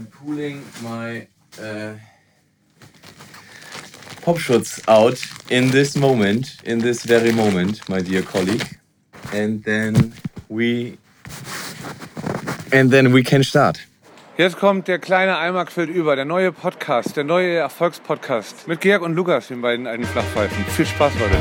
I'm pulling my uh, Popschutz out in this moment, in this very moment, my dear colleague. And then we and then we can start. Jetzt kommt der kleine Eimer quillt über, der neue Podcast, der neue Erfolgspodcast mit Georg und Lukas, den beiden alten Flachpfeifen. Viel Spaß, Leute.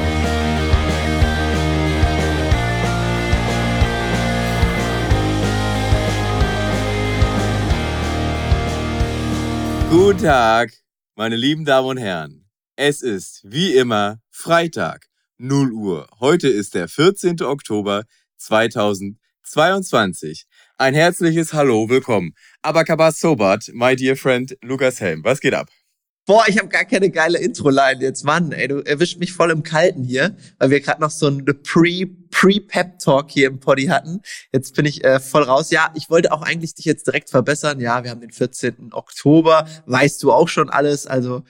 Guten Tag, meine lieben Damen und Herren. Es ist wie immer Freitag, 0 Uhr. Heute ist der 14. Oktober 2022. Ein herzliches Hallo, willkommen. Abakabas Sobat, my dear friend Lukas Helm. Was geht ab? Boah, ich habe gar keine geile Intro-Line jetzt. Mann, ey, du erwischt mich voll im Kalten hier, weil wir gerade noch so ein Pre Pre-Pep-Talk hier im Poddy hatten. Jetzt bin ich äh, voll raus. Ja, ich wollte auch eigentlich dich jetzt direkt verbessern. Ja, wir haben den 14. Oktober. Weißt du auch schon alles. Also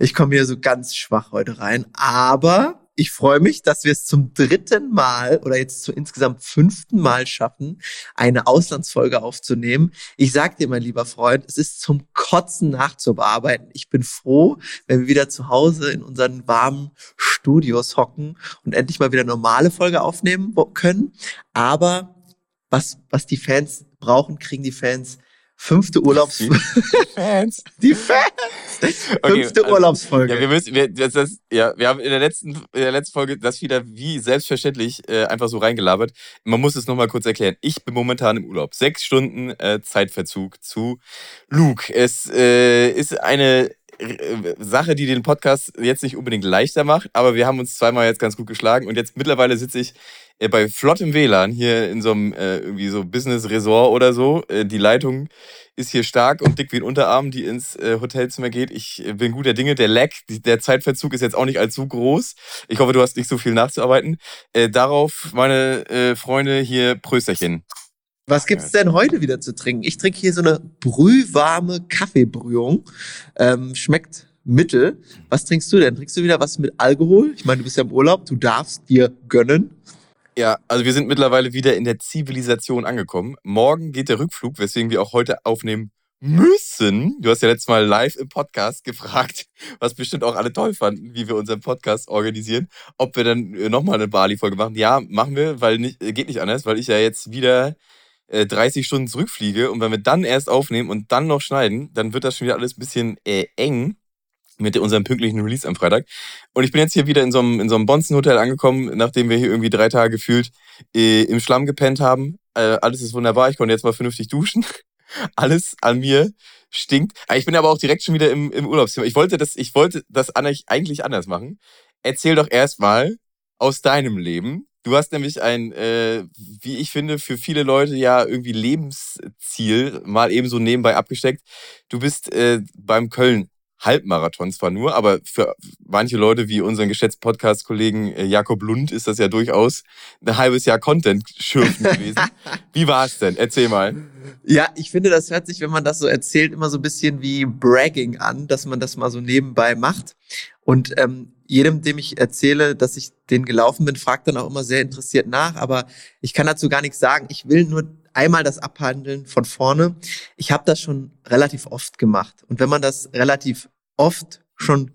ich komme hier so ganz schwach heute rein. Aber ich freue mich, dass wir es zum dritten Mal oder jetzt zu insgesamt fünften Mal schaffen, eine Auslandsfolge aufzunehmen. Ich sag dir, mein lieber Freund, es ist zum Kotzen nachzubearbeiten. Ich bin froh, wenn wir wieder zu Hause in unseren warmen Studios hocken und endlich mal wieder normale Folge aufnehmen können. Aber was, was die Fans brauchen, kriegen die Fans Fünfte Urlaubsfolge. Die Fans. Die Fans. Okay, Fünfte also, Urlaubsfolge. Ja, wir müssen, wir, das, das, ja, wir haben in der letzten, in der letzten Folge das wieder wie selbstverständlich äh, einfach so reingelabert. Man muss es nochmal kurz erklären. Ich bin momentan im Urlaub. Sechs Stunden äh, Zeitverzug zu Luke. Es äh, ist eine äh, Sache, die den Podcast jetzt nicht unbedingt leichter macht, aber wir haben uns zweimal jetzt ganz gut geschlagen und jetzt mittlerweile sitze ich bei flottem WLAN hier in so einem äh, irgendwie so Business Resort oder so. Äh, die Leitung ist hier stark und dick wie ein Unterarm, die ins äh, Hotelzimmer geht. Ich äh, bin guter Dinge. Der Lag, der Zeitverzug ist jetzt auch nicht allzu groß. Ich hoffe, du hast nicht so viel nachzuarbeiten. darauf, meine Freunde, hier Prösterchen. Was gibt's denn heute wieder zu trinken? Ich trinke hier so eine brühwarme Kaffeebrühung. Ähm, schmeckt mittel. Was trinkst du denn? Trinkst du wieder was mit Alkohol? Ich meine, du bist ja im Urlaub, du darfst dir gönnen. Ja, also wir sind mittlerweile wieder in der Zivilisation angekommen. Morgen geht der Rückflug, weswegen wir auch heute aufnehmen müssen. Du hast ja letztes Mal live im Podcast gefragt, was bestimmt auch alle toll fanden, wie wir unseren Podcast organisieren, ob wir dann äh, nochmal eine Bali-Folge machen. Ja, machen wir, weil nicht, äh, geht nicht anders, weil ich ja jetzt wieder 30 äh, Stunden zurückfliege und wenn wir dann erst aufnehmen und dann noch schneiden, dann wird das schon wieder alles ein bisschen äh, eng mit unserem pünktlichen Release am Freitag. Und ich bin jetzt hier wieder in so einem, in so einem Bonzen-Hotel angekommen, nachdem wir hier irgendwie drei Tage gefühlt äh, im Schlamm gepennt haben. Äh, alles ist wunderbar, ich konnte jetzt mal vernünftig duschen. alles an mir stinkt. Ah, ich bin aber auch direkt schon wieder im, im Urlaubszimmer. Ich wollte das, ich wollte das eigentlich anders machen. Erzähl doch erstmal aus deinem Leben, Du hast nämlich ein, äh, wie ich finde, für viele Leute ja irgendwie Lebensziel mal eben so nebenbei abgesteckt. Du bist äh, beim Köln Halbmarathon zwar nur, aber für manche Leute wie unseren geschätzten Podcast-Kollegen äh, Jakob Lund ist das ja durchaus ein halbes Jahr Content schürfen gewesen. wie war es denn? Erzähl mal. Ja, ich finde, das hört sich, wenn man das so erzählt, immer so ein bisschen wie Bragging an, dass man das mal so nebenbei macht. Und ähm, jedem, dem ich erzähle, dass ich den gelaufen bin, fragt dann auch immer sehr interessiert nach. Aber ich kann dazu gar nichts sagen. Ich will nur einmal das abhandeln von vorne. Ich habe das schon relativ oft gemacht. Und wenn man das relativ oft schon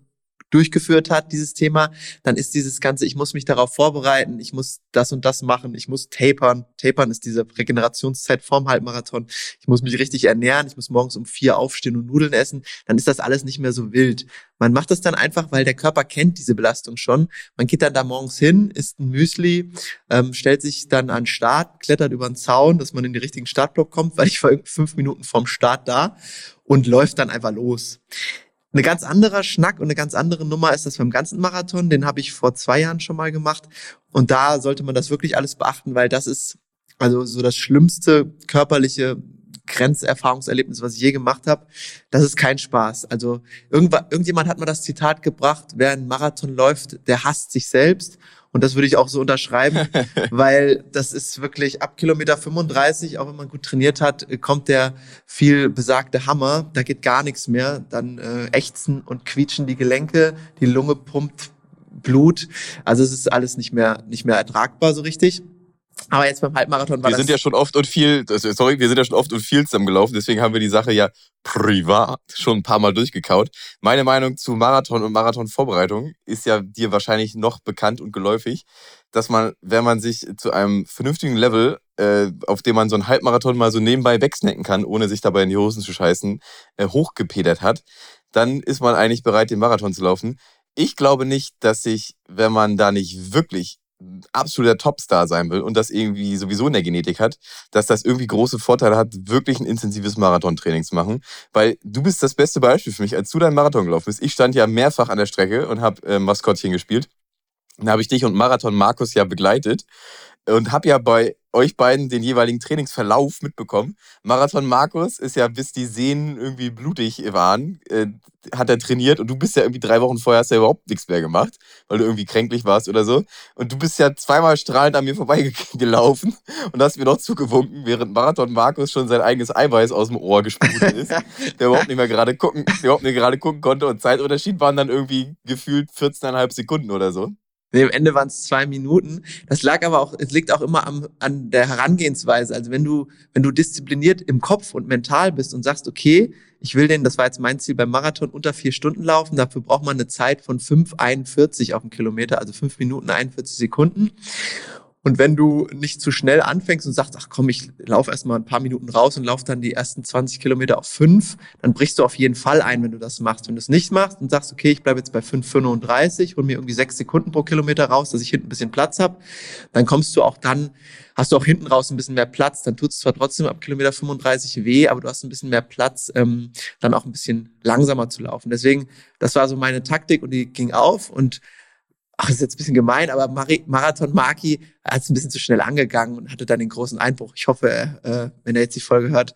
durchgeführt hat, dieses Thema, dann ist dieses Ganze, ich muss mich darauf vorbereiten, ich muss das und das machen, ich muss tapern. Tapern ist diese Regenerationszeit vorm Halbmarathon. Ich muss mich richtig ernähren, ich muss morgens um vier aufstehen und Nudeln essen. Dann ist das alles nicht mehr so wild. Man macht das dann einfach, weil der Körper kennt diese Belastung schon. Man geht dann da morgens hin, isst ein Müsli, ähm, stellt sich dann an den Start, klettert über den Zaun, dass man in den richtigen Startblock kommt, weil ich war fünf Minuten vom Start da und läuft dann einfach los. Eine ganz anderer Schnack und eine ganz andere Nummer ist das beim ganzen Marathon. Den habe ich vor zwei Jahren schon mal gemacht. Und da sollte man das wirklich alles beachten, weil das ist also so das schlimmste körperliche Grenzerfahrungserlebnis, was ich je gemacht habe. Das ist kein Spaß. Also irgendjemand hat mal das Zitat gebracht, wer einen Marathon läuft, der hasst sich selbst. Und das würde ich auch so unterschreiben, weil das ist wirklich ab Kilometer 35, auch wenn man gut trainiert hat, kommt der viel besagte Hammer. Da geht gar nichts mehr. Dann äh, ächzen und quietschen die Gelenke, die Lunge pumpt Blut. Also es ist alles nicht mehr, nicht mehr ertragbar so richtig. Aber jetzt beim Halbmarathon war Wir sind ja schon oft und viel, sorry, wir sind ja schon oft und viel zusammengelaufen, deswegen haben wir die Sache ja privat schon ein paar Mal durchgekaut. Meine Meinung zu Marathon und Marathonvorbereitung ist ja dir wahrscheinlich noch bekannt und geläufig, dass man, wenn man sich zu einem vernünftigen Level, äh, auf dem man so einen Halbmarathon mal so nebenbei wegsnacken kann, ohne sich dabei in die Hosen zu scheißen, äh, hochgepedert hat, dann ist man eigentlich bereit, den Marathon zu laufen. Ich glaube nicht, dass sich, wenn man da nicht wirklich absoluter Topstar sein will und das irgendwie sowieso in der Genetik hat, dass das irgendwie große Vorteile hat, wirklich ein intensives Marathontraining zu machen. Weil du bist das beste Beispiel für mich, als du deinen Marathon gelaufen bist. Ich stand ja mehrfach an der Strecke und habe äh, Maskottchen gespielt. Dann habe ich dich und Marathon Markus ja begleitet und habe ja bei euch beiden den jeweiligen Trainingsverlauf mitbekommen. Marathon Markus ist ja, bis die Sehnen irgendwie blutig waren, äh, hat er trainiert und du bist ja irgendwie drei Wochen vorher hast ja überhaupt nichts mehr gemacht, weil du irgendwie kränklich warst oder so. Und du bist ja zweimal strahlend an mir vorbeigelaufen und hast mir noch zugewunken, während Marathon Markus schon sein eigenes Eiweiß aus dem Ohr gesprudelt ist, der überhaupt nicht mehr gerade gucken, überhaupt nicht gerade gucken konnte und Zeitunterschied waren dann irgendwie gefühlt 14,5 Sekunden oder so. Nee, am Ende waren es zwei Minuten. Das lag aber auch, es liegt auch immer am, an der Herangehensweise. Also wenn du, wenn du diszipliniert im Kopf und mental bist und sagst, okay, ich will den, das war jetzt mein Ziel beim Marathon, unter vier Stunden laufen, dafür braucht man eine Zeit von 5,41 auf dem Kilometer, also fünf Minuten 41 Sekunden. Und wenn du nicht zu schnell anfängst und sagst, ach komm, ich laufe erstmal ein paar Minuten raus und laufe dann die ersten 20 Kilometer auf fünf, dann brichst du auf jeden Fall ein, wenn du das machst. Wenn du es nicht machst und sagst, okay, ich bleibe jetzt bei 5,35, hol mir irgendwie sechs Sekunden pro Kilometer raus, dass ich hinten ein bisschen Platz habe, dann kommst du auch dann, hast du auch hinten raus ein bisschen mehr Platz. Dann tut es zwar trotzdem ab Kilometer 35 weh, aber du hast ein bisschen mehr Platz, ähm, dann auch ein bisschen langsamer zu laufen. Deswegen, das war so meine Taktik und die ging auf und ach, ist jetzt ein bisschen gemein, aber Marathon Maki hat es ein bisschen zu schnell angegangen und hatte dann den großen Einbruch. Ich hoffe, äh, wenn er jetzt die Folge hört,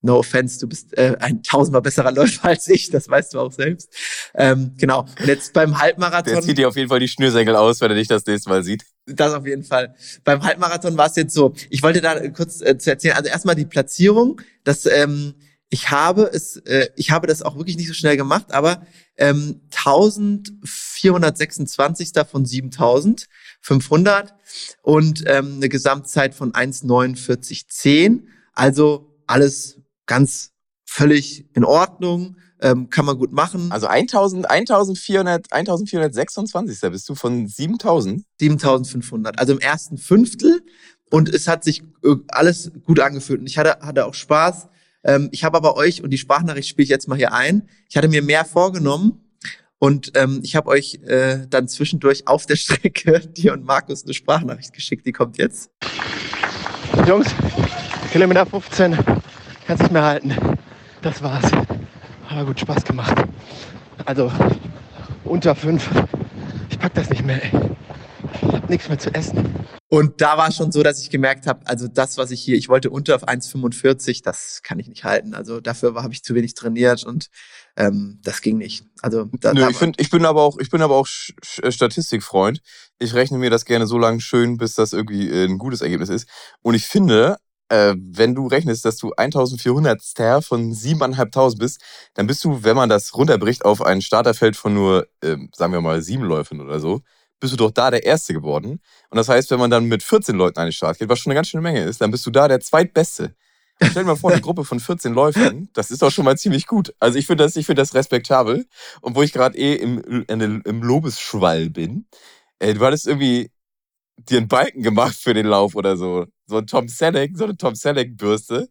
no offense, du bist äh, ein tausendmal besserer Läufer als ich, das weißt du auch selbst. Ähm, genau. Und jetzt beim Halbmarathon. Der zieht dir auf jeden Fall die Schnürsenkel aus, wenn er dich das nächste Mal sieht. Das auf jeden Fall. Beim Halbmarathon war es jetzt so, ich wollte da kurz äh, zu erzählen, also erstmal die Platzierung, dass ähm, ich habe es, äh, ich habe das auch wirklich nicht so schnell gemacht, aber ähm, 1426. von 7500 und ähm, eine Gesamtzeit von 1,4910. Also alles ganz völlig in Ordnung, ähm, kann man gut machen. Also 1000, 1400, 1426. bist du von 7000? 7500. Also im ersten Fünftel und es hat sich äh, alles gut angefühlt und ich hatte, hatte auch Spaß. Ähm, ich habe aber euch, und die Sprachnachricht spiele ich jetzt mal hier ein, ich hatte mir mehr vorgenommen und ähm, ich habe euch äh, dann zwischendurch auf der Strecke, dir und Markus, eine Sprachnachricht geschickt, die kommt jetzt. Jungs, Kilometer 15, kannst nicht mehr halten. Das war's. Aber gut, Spaß gemacht. Also unter fünf. Ich pack das nicht mehr, ey. Ich hab nichts mehr zu essen. Und da war schon so, dass ich gemerkt habe, also das, was ich hier, ich wollte unter auf 1,45, das kann ich nicht halten. Also dafür habe ich zu wenig trainiert und ähm, das ging nicht. Also da, Nö, ich, find, ich bin aber auch, ich bin aber auch äh, Statistikfreund. Ich rechne mir das gerne so lange schön, bis das irgendwie äh, ein gutes Ergebnis ist. Und ich finde, äh, wenn du rechnest, dass du 1400 Star von 7.500 bist, dann bist du, wenn man das runterbricht auf ein Starterfeld von nur, äh, sagen wir mal, sieben Läufen oder so, bist du doch da der Erste geworden. Und das heißt, wenn man dann mit 14 Leuten an den Start geht, was schon eine ganz schöne Menge ist, dann bist du da der Zweitbeste. stell dir mal vor, eine Gruppe von 14 Läufern, das ist doch schon mal ziemlich gut. Also ich finde das, ich das respektabel. Und wo ich gerade eh im, im Lobesschwall bin, ey, du hattest irgendwie dir einen Balken gemacht für den Lauf oder so. So ein Tom Selleck, so eine Tom Selleck-Bürste.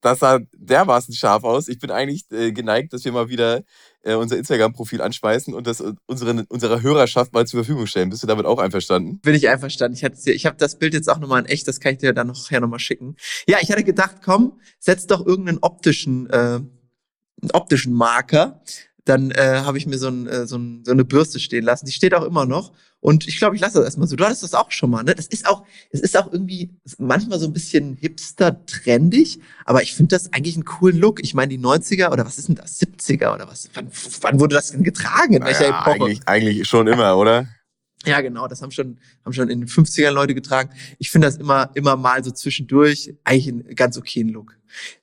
Das sah dermaßen scharf aus. Ich bin eigentlich äh, geneigt, dass wir mal wieder äh, unser Instagram-Profil anschmeißen und das äh, unsere, unserer Hörerschaft mal zur Verfügung stellen. Bist du damit auch einverstanden? Bin ich einverstanden. Ich, ich habe das Bild jetzt auch nochmal in echt, das kann ich dir dann nachher nochmal schicken. Ja, ich hatte gedacht, komm, setz doch irgendeinen optischen, äh, optischen Marker dann äh, habe ich mir so, ein, äh, so, ein, so eine Bürste stehen lassen. Die steht auch immer noch. Und ich glaube, ich lasse das erstmal so. Du hattest das auch schon mal, ne? Das ist auch, es ist auch irgendwie manchmal so ein bisschen hipster-trendig, aber ich finde das eigentlich einen coolen Look. Ich meine, die 90er oder was ist denn das? 70er oder was? Wann, wann wurde das denn getragen? In welcher naja, Epoche? Eigentlich, eigentlich schon immer, oder? Ja, genau, das haben schon, haben schon in den 50ern Leute getragen. Ich finde das immer, immer mal so zwischendurch eigentlich einen ganz okayen Look.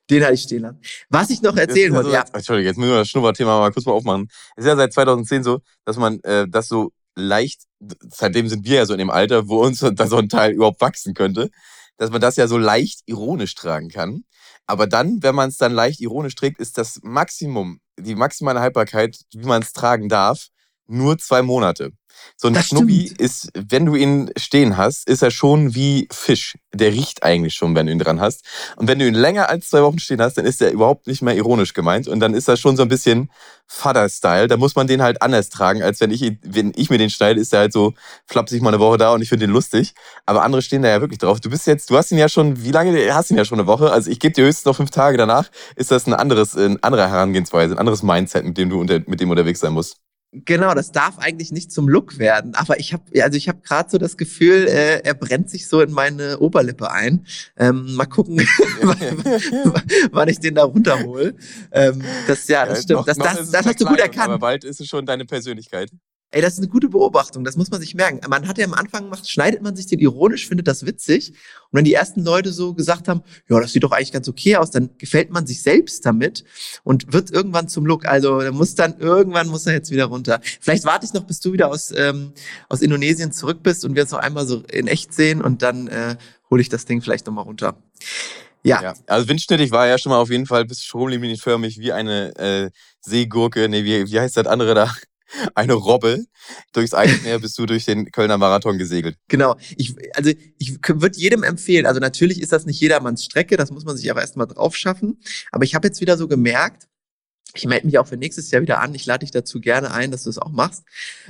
Den hatte ich stehen lassen. Was ich noch erzählen wollte, ja. Entschuldigung, jetzt müssen wir das Schnupperthema mal kurz mal aufmachen. Es ist ja seit 2010 so, dass man äh, das so leicht, seitdem sind wir ja so in dem Alter, wo uns da so ein Teil überhaupt wachsen könnte. dass man das ja so leicht ironisch tragen kann. Aber dann, wenn man es dann leicht ironisch trägt, ist das Maximum, die maximale Haltbarkeit, wie man es tragen darf, nur zwei Monate. So ein Das Schnubbi stimmt. ist, wenn du ihn stehen hast, ist er schon wie Fisch. Der riecht eigentlich schon, wenn du ihn dran hast. Und wenn du ihn länger als zwei Wochen stehen hast, dann ist er überhaupt nicht mehr ironisch gemeint. Und dann ist das schon so ein bisschen Vater-Style. Da muss man den halt anders tragen, als wenn ich, ihn- wenn ich mir den schneide, ist er halt so flapsig mal eine Woche da und ich finde den lustig. Aber andere stehen da ja wirklich drauf. Du bist jetzt, du hast ihn ja schon, wie lange Du hast ihn ja schon eine Woche? Also ich gebe dir höchstens noch fünf Tage danach. Ist das ein anderes, eine andere Herangehensweise, ein anderes Mindset, mit dem du unter, mit dem unterwegs sein musst? Genau, das darf eigentlich nicht zum Look werden. Aber ich habe, also ich habe gerade so das Gefühl, äh, er brennt sich so in meine Oberlippe ein. Ähm, mal gucken, wann ich den da runterhole. Ähm, das ja, das Äh, stimmt. noch- das noch das, das hast du gut Verkleidung, Aber erkannt. bald ist es schon deine Persönlichkeit. Ey, das ist eine gute Beobachtung. Das muss man sich merken. Man hat ja am Anfang macht, schneidet man sich den ironisch, findet das witzig. Und wenn die ersten Leute so gesagt haben, ja, das sieht doch eigentlich ganz okay aus, dann gefällt man sich selbst damit und wird irgendwann zum Look. Also da muss dann irgendwann muss er jetzt wieder runter. Vielleicht warte ich noch, bis du wieder aus ähm, aus Indonesien zurück bist und wir uns noch einmal so in echt sehen und dann äh, hole ich das Ding vielleicht noch mal runter. Ja, Ja, also windschnittig war ja schon mal auf jeden Fall bis stromlinienförmig wie eine äh, Seegurke. Nee, wie, wie heißt das andere da? Eine Robbe. Durchs Eismeer bist du durch den Kölner Marathon gesegelt. Genau. Ich, also ich würde jedem empfehlen, also natürlich ist das nicht jedermanns Strecke, das muss man sich aber erstmal drauf schaffen. Aber ich habe jetzt wieder so gemerkt, ich melde mich auch für nächstes Jahr wieder an, ich lade dich dazu gerne ein, dass du es auch machst.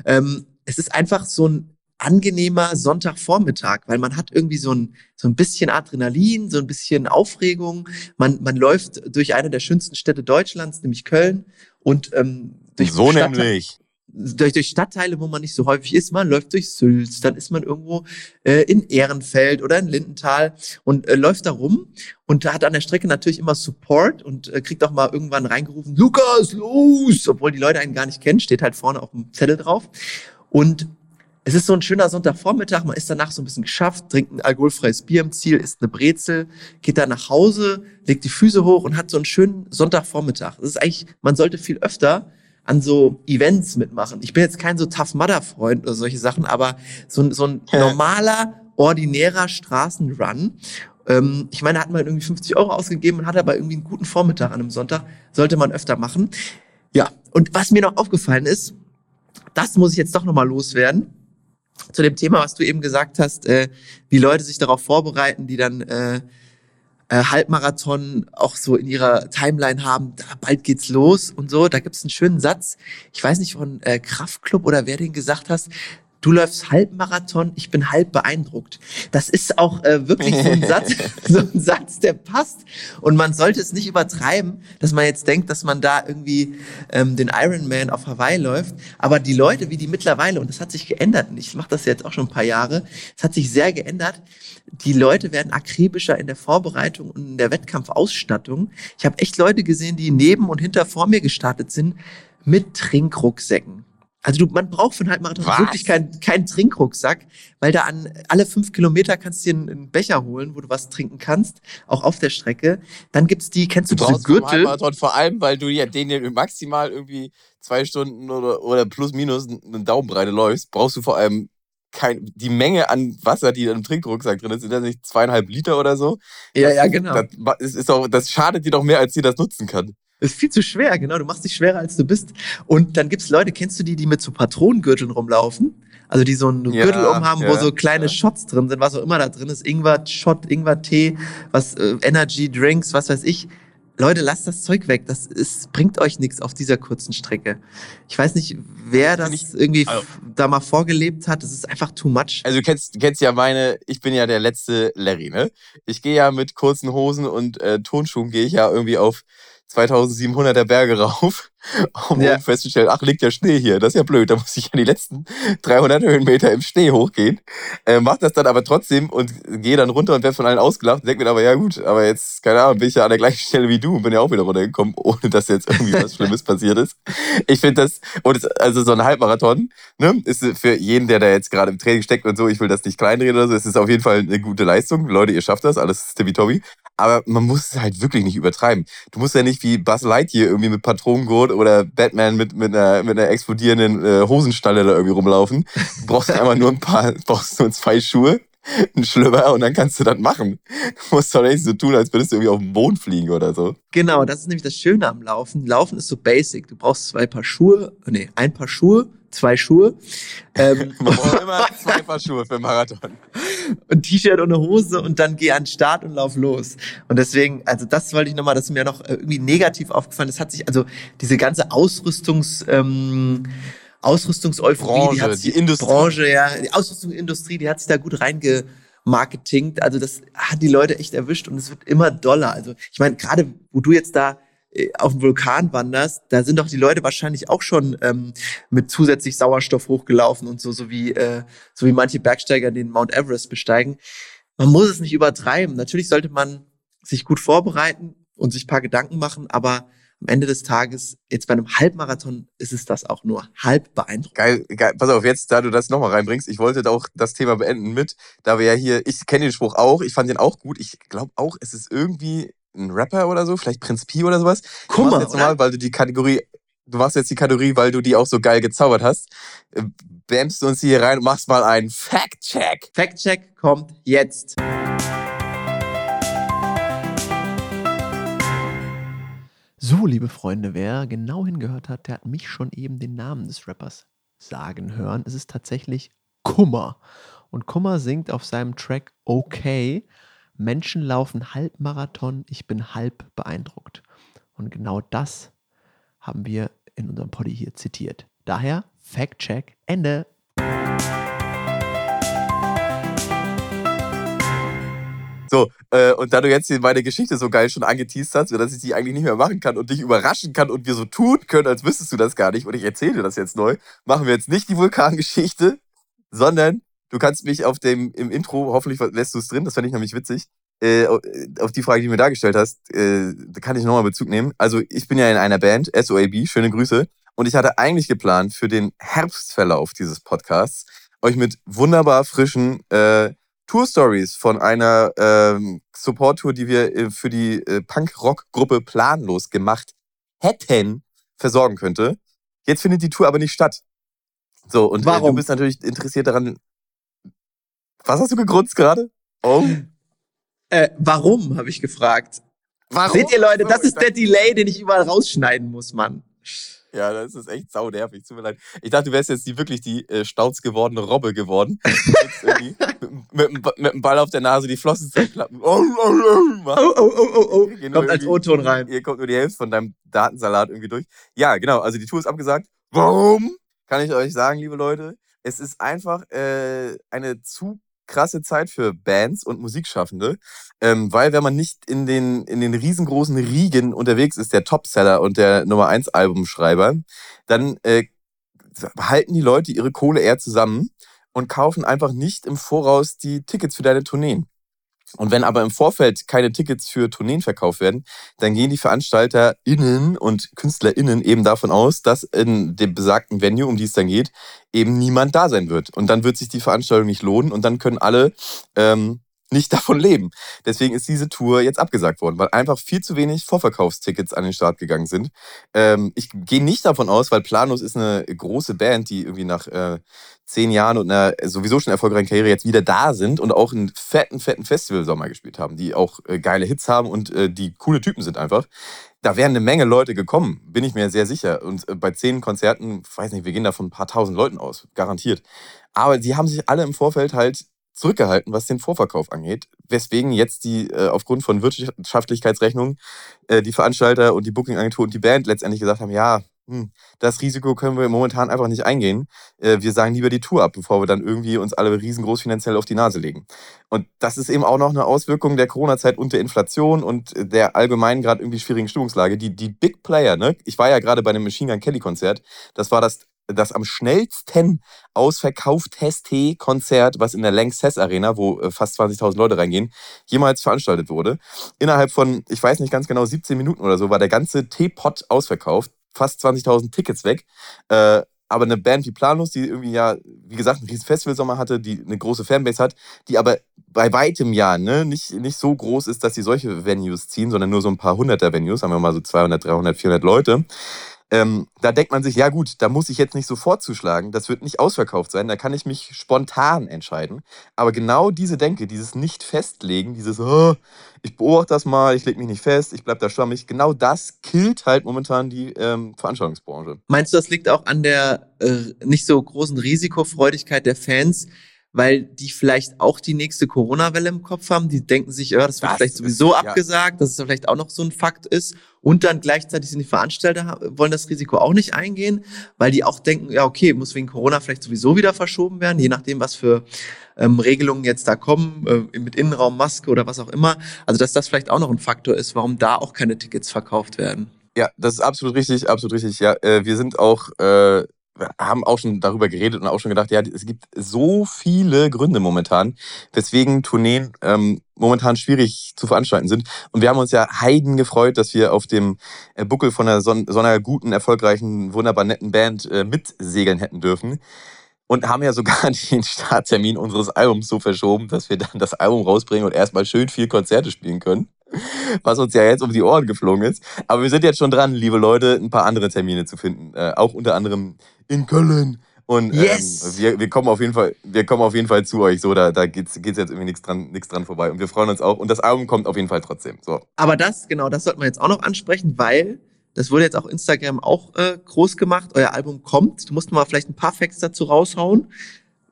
Ähm, es ist einfach so ein angenehmer Sonntagvormittag, weil man hat irgendwie so ein, so ein bisschen Adrenalin, so ein bisschen Aufregung. Man, man läuft durch eine der schönsten Städte Deutschlands, nämlich Köln. Und ähm, durch so nämlich. Durch, durch Stadtteile, wo man nicht so häufig ist. Man läuft durch Sülz, dann ist man irgendwo äh, in Ehrenfeld oder in Lindenthal und äh, läuft da rum und hat an der Strecke natürlich immer Support und äh, kriegt auch mal irgendwann reingerufen, Lukas, los! Obwohl die Leute einen gar nicht kennen, steht halt vorne auf dem Zettel drauf. Und es ist so ein schöner Sonntagvormittag, man ist danach so ein bisschen geschafft, trinkt ein alkoholfreies Bier im Ziel, isst eine Brezel, geht dann nach Hause, legt die Füße hoch und hat so einen schönen Sonntagvormittag. Das ist eigentlich, man sollte viel öfter an so Events mitmachen. Ich bin jetzt kein so Tough Mudder Freund oder solche Sachen, aber so, ein- so ein normaler, ordinärer Straßenrun. Ähm, ich meine, da hat man irgendwie 50 Euro ausgegeben und hat aber irgendwie einen guten Vormittag an einem Sonntag. Sollte man öfter machen. Ja, und was mir noch aufgefallen ist, das muss ich jetzt doch nochmal loswerden. Zu dem Thema, was du eben gesagt hast, äh, wie Leute sich darauf vorbereiten, die dann äh, äh, Halbmarathon auch so in ihrer Timeline haben, da, bald geht's los und so. Da gibt's einen schönen Satz, ich weiß nicht von äh, Kraftclub oder wer den gesagt hast, du läufst Halbmarathon, ich bin halb beeindruckt. Das ist auch äh, wirklich so ein Satz, so ein Satz, der passt. Und man sollte es nicht übertreiben, dass man jetzt denkt, dass man da irgendwie ähm, den Ironman auf Hawaii läuft. Aber die Leute, wie die mittlerweile, und das hat sich geändert, und ich mache das jetzt auch schon ein paar Jahre, es hat sich sehr geändert. Die Leute werden akribischer in der Vorbereitung und in der Wettkampfausstattung. Ich habe echt Leute gesehen, die neben und hinter vor mir gestartet sind mit Trinkrucksäcken. Also du, man braucht für einen Halbmarathon Was? wirklich keinen keinen Trinkrucksack, weil da an alle fünf Kilometer kannst du dir einen, Becher holen, wo du was trinken kannst, auch auf der Strecke. Dann gibt's die, kennst du, Du diese Gürtel. Halbmarathon vor allem, weil du ja den ja maximal irgendwie zwei Stunden oder, oder plus minus eine Daumenbreite läufst, brauchst du vor allem kein, die Menge an Wasser, die im Trinkrucksack drin ist, sind das nicht zweieinhalb Liter oder so? Ja, ja, genau. Das, das, ist auch, das schadet dir doch mehr, als dir das nutzen kann. Ist viel zu schwer, genau. Du machst dich schwerer, als du bist. Und dann gibt's Leute, kennst du die, die mit so Patronengürteln rumlaufen? Also die so einen Ja, Gürtel umhaben, wo ja, so kleine ja. Shots drin sind, was auch immer da drin ist. Ingwer-Shot, Ingwer-Tee, was äh, Energy-Drinks, was weiß ich. Leute, lasst das Zeug weg. Das ist, bringt euch nichts auf dieser kurzen Strecke. Ich weiß nicht, wer das Find ich- irgendwie also- da mal vorgelebt hat. Das ist einfach too much. Also du kennst, kennst ja meine, ich bin ja der letzte Larry, ne? Ich gehe ja mit kurzen Hosen und äh, Tonschuhen gehe ich ja irgendwie auf 2700er Berge rauf, um Ja. oben festzustellen, ach, liegt ja Schnee hier. Das ist ja blöd. Da muss ich ja die letzten 300 Höhenmeter im Schnee hochgehen. Äh, mach das dann aber trotzdem und gehe dann runter und werde von allen ausgelacht. Denk mir dann aber, ja gut, aber jetzt, keine Ahnung, bin ich ja an der gleichen Stelle wie du und bin ja auch wieder runtergekommen, ohne dass jetzt irgendwie was Schlimmes passiert ist. Ich finde das, und es, also so ein Halbmarathon, ne, ist für jeden, der da jetzt gerade im Training steckt und so, ich will das nicht kleinreden oder so, es ist auf jeden Fall eine gute Leistung. Leute, ihr schafft das, alles tippitoppi. Aber man muss es halt wirklich nicht übertreiben. Du musst ja nicht wie Buzz Lightyear irgendwie mit Patronengurt oder Batman mit, mit, einer, mit einer explodierenden äh, Hosenstalle da irgendwie rumlaufen. Du brauchst einfach nur ein paar, brauchst nur zwei Schuhe einen Schlümmer und dann kannst du das machen. Du musst doch nicht so tun, als würdest du irgendwie auf den Boden fliegen oder so. Genau, das ist nämlich das Schöne am Laufen. Laufen ist so basic. Du brauchst zwei Paar Schuhe, nee, ein Paar Schuhe, zwei Schuhe. Ähm, Man braucht immer zwei Paar Schuhe für Marathon. ein T-Shirt und eine Hose und dann geh an den Start und lauf los. Und deswegen, also das wollte ich nochmal, das ist mir noch äh, irgendwie negativ aufgefallen. Das hat sich, also diese ganze Ausrüstungs, ähm, Ausrüstungseuphorie, die hat sich, die Industrie. Branche, ja, die Ausrüstungsindustrie, die hat sich da gut reingemarketingt. Also das hat die Leute echt erwischt und es wird immer doller. Also ich meine, gerade wo du jetzt da auf dem Vulkan wanderst, da sind doch die Leute wahrscheinlich auch schon ähm, mit zusätzlich Sauerstoff hochgelaufen und so, so wie, äh, so wie manche Bergsteiger den Mount Everest besteigen. Man muss es nicht übertreiben. Natürlich sollte man sich gut vorbereiten und sich paar Gedanken machen, aber am Ende des Tages, jetzt bei einem Halbmarathon, ist es das auch nur halb beeindruckend. Geil, geil. Pass auf, jetzt, da du das nochmal reinbringst, ich wollte auch das Thema beenden mit, da wir ja hier, ich kenne den Spruch auch, ich fand den auch gut. Ich glaube auch, es ist irgendwie ein Rapper oder so, vielleicht Prinz Pi oder sowas. Du Kummer, machst jetzt oder? mal, weil du die Kategorie, du machst jetzt die Kategorie, weil du die auch so geil gezaubert hast. Äh, Bämst du uns hier rein und machst mal einen Fact-Check. Fact-Check kommt jetzt. So, liebe Freunde, wer genau hingehört hat, der hat mich schon eben den Namen des Rappers sagen hören. Es ist tatsächlich Kummer. Und Kummer singt auf seinem Track Okay. Menschen laufen Halbmarathon, ich bin halb beeindruckt. Und genau das haben wir in unserem Poddy hier zitiert. Daher Fact-Check, Ende. So, äh, und da du jetzt meine Geschichte so geil schon angeteased hast, sodass ich die eigentlich nicht mehr machen kann und dich überraschen kann und wir so tun können, als wüsstest du das gar nicht und ich erzähle dir das jetzt neu, machen wir jetzt nicht die Vulkangeschichte, sondern du kannst mich auf dem, im Intro, hoffentlich lässt du es drin, das fände ich nämlich witzig, äh, auf die Frage, die du mir dargestellt hast, äh, da kann ich nochmal Bezug nehmen. Also ich bin ja in einer Band, SOAB, schöne Grüße, und ich hatte eigentlich geplant, für den Herbstverlauf dieses Podcasts euch mit wunderbar frischen äh, Tour-Stories von einer ähm, Support-Tour, die wir äh, für die äh, Punk-Rock-Gruppe planlos gemacht hätten, versorgen könnte. Jetzt findet die Tour aber nicht statt. So, und äh, du Warum? bist natürlich interessiert daran. Was hast du gegrunzt gerade? Oh. Äh, warum, habe ich gefragt. Warum? Seht ihr, Leute, das ist der Delay, den ich überall rausschneiden muss, Mann. Ja, das ist echt saunervig. Tut mir leid. Ich dachte, du wärst jetzt die, wirklich die äh, stauz gewordene Robbe geworden. Mit, mit, mit, dem Ball auf der Nase die Flossen zerklappen. Oh, oh, oh. Oh, oh, oh, oh, oh. Hier nur Kommt als O-Ton rein. Hier kommt nur die Hälfte von deinem Datensalat irgendwie durch. Ja, genau. Also die Tour ist abgesagt. Warum? Kann ich euch sagen, liebe Leute. Es ist einfach äh, eine zu krasse Zeit für Bands und Musikschaffende, ähm, weil wenn man nicht in den, in den riesengroßen Riegen unterwegs ist, der Topseller und der Nummer 1 Albumschreiber, dann äh, halten die Leute ihre Kohle eher zusammen und kaufen einfach nicht im Voraus die Tickets für deine Tourneen. Und wenn aber im Vorfeld keine Tickets für Tourneen verkauft werden, dann gehen die VeranstalterInnen und KünstlerInnen eben davon aus, dass in dem besagten Venue, um die es dann geht, eben niemand da sein wird. Und dann wird sich die Veranstaltung nicht lohnen und dann können alle ähm, nicht davon leben. Deswegen ist diese Tour jetzt abgesagt worden, weil einfach viel zu wenig Vorverkaufstickets an den Start gegangen sind. Ähm, ich gehe nicht davon aus, weil Planus ist eine große Band, die irgendwie nach äh, zehn Jahren und einer sowieso schon erfolgreichen Karriere jetzt wieder da sind und auch einen fetten, fetten Festivalsommer gespielt haben, die auch äh, geile Hits haben und äh, die coole Typen sind einfach. Da wären eine Menge Leute gekommen, bin ich mir sehr sicher. Und äh, bei zehn Konzerten, weiß nicht, wir gehen da von ein paar tausend Leuten aus, garantiert. Aber die haben sich alle im Vorfeld halt zurückgehalten, was den Vorverkauf angeht. Weswegen jetzt die äh, aufgrund von Wirtschaftlichkeitsrechnungen äh, die Veranstalter und die Bookingagentur und die Band letztendlich gesagt haben, ja, hm, das Risiko können wir momentan einfach nicht eingehen. Äh, wir sagen lieber die Tour ab, bevor wir dann irgendwie uns alle riesengroß finanziell auf die Nase legen. Und das ist eben auch noch eine Auswirkung der Corona-Zeit und der Inflation und der allgemeinen gerade irgendwie schwierigen Stimmungslage. Die, die Big Player, ne? Ich war ja gerade bei einem Machine Gun Kelly Konzert. Das war das das am schnellsten ausverkaufteste Konzert, was in der Lanxess Arena, wo äh, fast 20.000 Leute reingehen, jemals veranstaltet wurde. Innerhalb von, ich weiß nicht ganz genau, 17 Minuten oder so war der ganze Teepot ausverkauft, fast 20.000 Tickets weg. Äh, aber eine Band wie Planus, die irgendwie ja, wie gesagt, einen riesen Festivalsommer hatte, die eine große Fanbase hat, die aber bei weitem ja ne, nicht, nicht so groß ist, dass sie solche Venues ziehen, sondern nur so ein paar hunderter Venues, haben wir mal so 200, 300, 400 Leute. Ähm, da denkt man sich, ja gut, da muss ich jetzt nicht sofort zuschlagen, das wird nicht ausverkauft sein, da kann ich mich spontan entscheiden. Aber genau diese Denke, dieses Nicht-Festlegen, dieses, oh, ich beobachte das mal, ich lege mich nicht fest, ich bleibe da schwammig, genau das killt halt momentan die ähm, Veranstaltungsbranche. Meinst du, das liegt auch an der äh, nicht so großen Risikofreudigkeit der Fans, weil die vielleicht auch die nächste Corona-Welle im Kopf haben. Die denken sich, ja, das wird Das vielleicht ist- sowieso ja. abgesagt, dass es vielleicht auch noch so ein Fakt ist. Und dann gleichzeitig sind die Veranstalter, wollen das Risiko auch nicht eingehen, weil die auch denken, ja, okay, muss wegen Corona vielleicht sowieso wieder verschoben werden, je nachdem, was für ähm, Regelungen jetzt da kommen, äh, mit Innenraum, Maske oder was auch immer. Also, dass das vielleicht auch noch ein Faktor ist, warum da auch keine Tickets verkauft werden. Ja, das ist absolut richtig, absolut richtig. Ja, äh, wir sind auch, äh, haben auch schon darüber geredet und auch schon gedacht, ja, es gibt so viele Gründe momentan, weswegen Tourneen ähm, momentan schwierig zu veranstalten sind. Und wir haben uns ja heiden gefreut, dass wir auf dem äh, Buckel von einer so, so einer guten, erfolgreichen, wunderbar netten Band äh, mitsegeln hätten dürfen. Und haben ja sogar den Starttermin unseres Albums so verschoben, dass wir dann das Album rausbringen und erstmal schön viel Konzerte spielen können. Was uns ja jetzt um die Ohren geflogen ist. Aber wir sind jetzt schon dran, liebe Leute, ein paar andere Termine zu finden. Äh, auch unter anderem in Köln. Und ähm, Yes! wir, wir kommen auf jeden Fall, wir kommen auf jeden Fall zu euch. So, da, da geht's, geht's jetzt irgendwie nichts dran, nichts dran vorbei. Und wir freuen uns auch. Und das Album kommt auf jeden Fall trotzdem. So. Aber das, genau, das sollte man jetzt auch noch ansprechen, weil das wurde jetzt auch Instagram auch äh, groß gemacht. Euer Album kommt. Du musst mal vielleicht ein paar Facts dazu raushauen.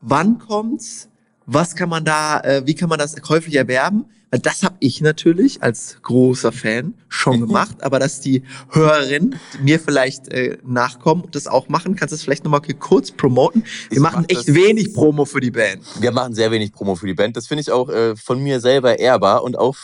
Wann kommt's? Was kann man da, äh, wie kann man das käuflich erwerben? Weil das habe ich natürlich als großer Fan schon gemacht, aber dass die Hörerinnen mir vielleicht äh, nachkommen und das auch machen, kannst du das vielleicht nochmal kurz promoten? Wir Ich machen mach echt wenig Promo für die Band. Wir machen sehr wenig Promo für die Band. Das finde ich auch äh, von mir selber ehrbar und auch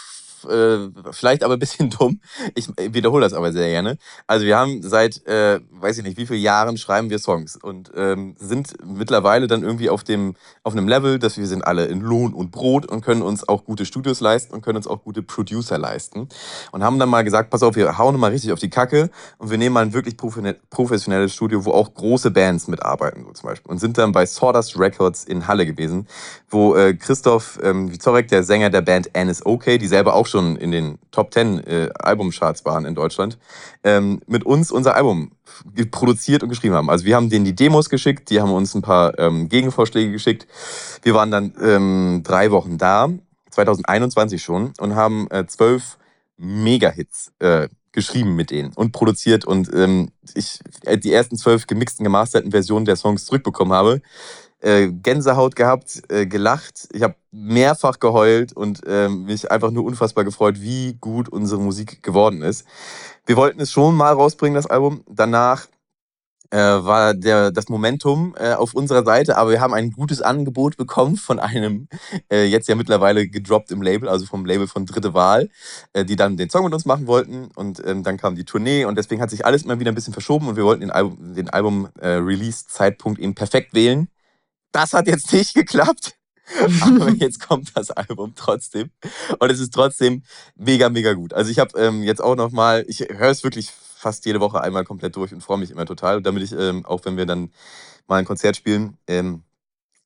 äh, vielleicht aber ein bisschen dumm. Ich wiederhole das aber sehr gerne. Also wir haben seit, äh, weiß ich nicht, wie viele Jahren schreiben wir Songs und ähm, sind mittlerweile dann irgendwie auf dem auf einem Level, dass wir sind alle in Lohn und Brot und können uns auch gute Studios leisten und können uns auch gute Producer leisten und haben dann mal gesagt, pass auf, wir hauen mal richtig auf die Kacke und wir nehmen mal ein wirklich professionelles Studio, wo auch große Bands mitarbeiten, so zum Beispiel. Und sind dann bei Sawdust Records in Halle gewesen, wo äh, Christoph ähm, Witzorek, der Sänger der Band NSOK, die selber auch schon in den Top 10 äh, Albumcharts waren in Deutschland, ähm, mit uns unser Album produziert und geschrieben haben. Also wir haben denen die Demos geschickt, die haben uns ein paar ähm, Gegenvorschläge geschickt. Wir waren dann ähm, drei Wochen da, 2021 schon, und haben äh, zwölf Mega-Hits äh, geschrieben mit denen und produziert und ähm, ich äh, die ersten zwölf gemixten, gemasterten Versionen der Songs zurückbekommen habe, äh, Gänsehaut gehabt, äh, gelacht. Ich habe mehrfach geheult und ähm, mich einfach nur unfassbar gefreut, wie gut unsere Musik geworden ist. Wir wollten es schon mal rausbringen, das Album. Danach äh, war der, das Momentum äh, auf unserer Seite, aber wir haben ein gutes Angebot bekommen von einem, äh, jetzt ja mittlerweile gedroppt im Label, also vom Label von Dritte Wahl, äh, die dann den Song mit uns machen wollten und ähm, dann kam die Tournee und deswegen hat sich alles immer wieder ein bisschen verschoben und wir wollten den Album, den Album-Release-Zeitpunkt eben perfekt wählen. Das hat jetzt nicht geklappt. Aber jetzt kommt das Album trotzdem. Und es ist trotzdem mega, mega gut. Also ich habe ähm, jetzt auch noch mal, ich höre es wirklich fast jede Woche einmal komplett durch und freue mich immer total, damit ich, ähm, auch wenn wir dann mal ein Konzert spielen, ähm,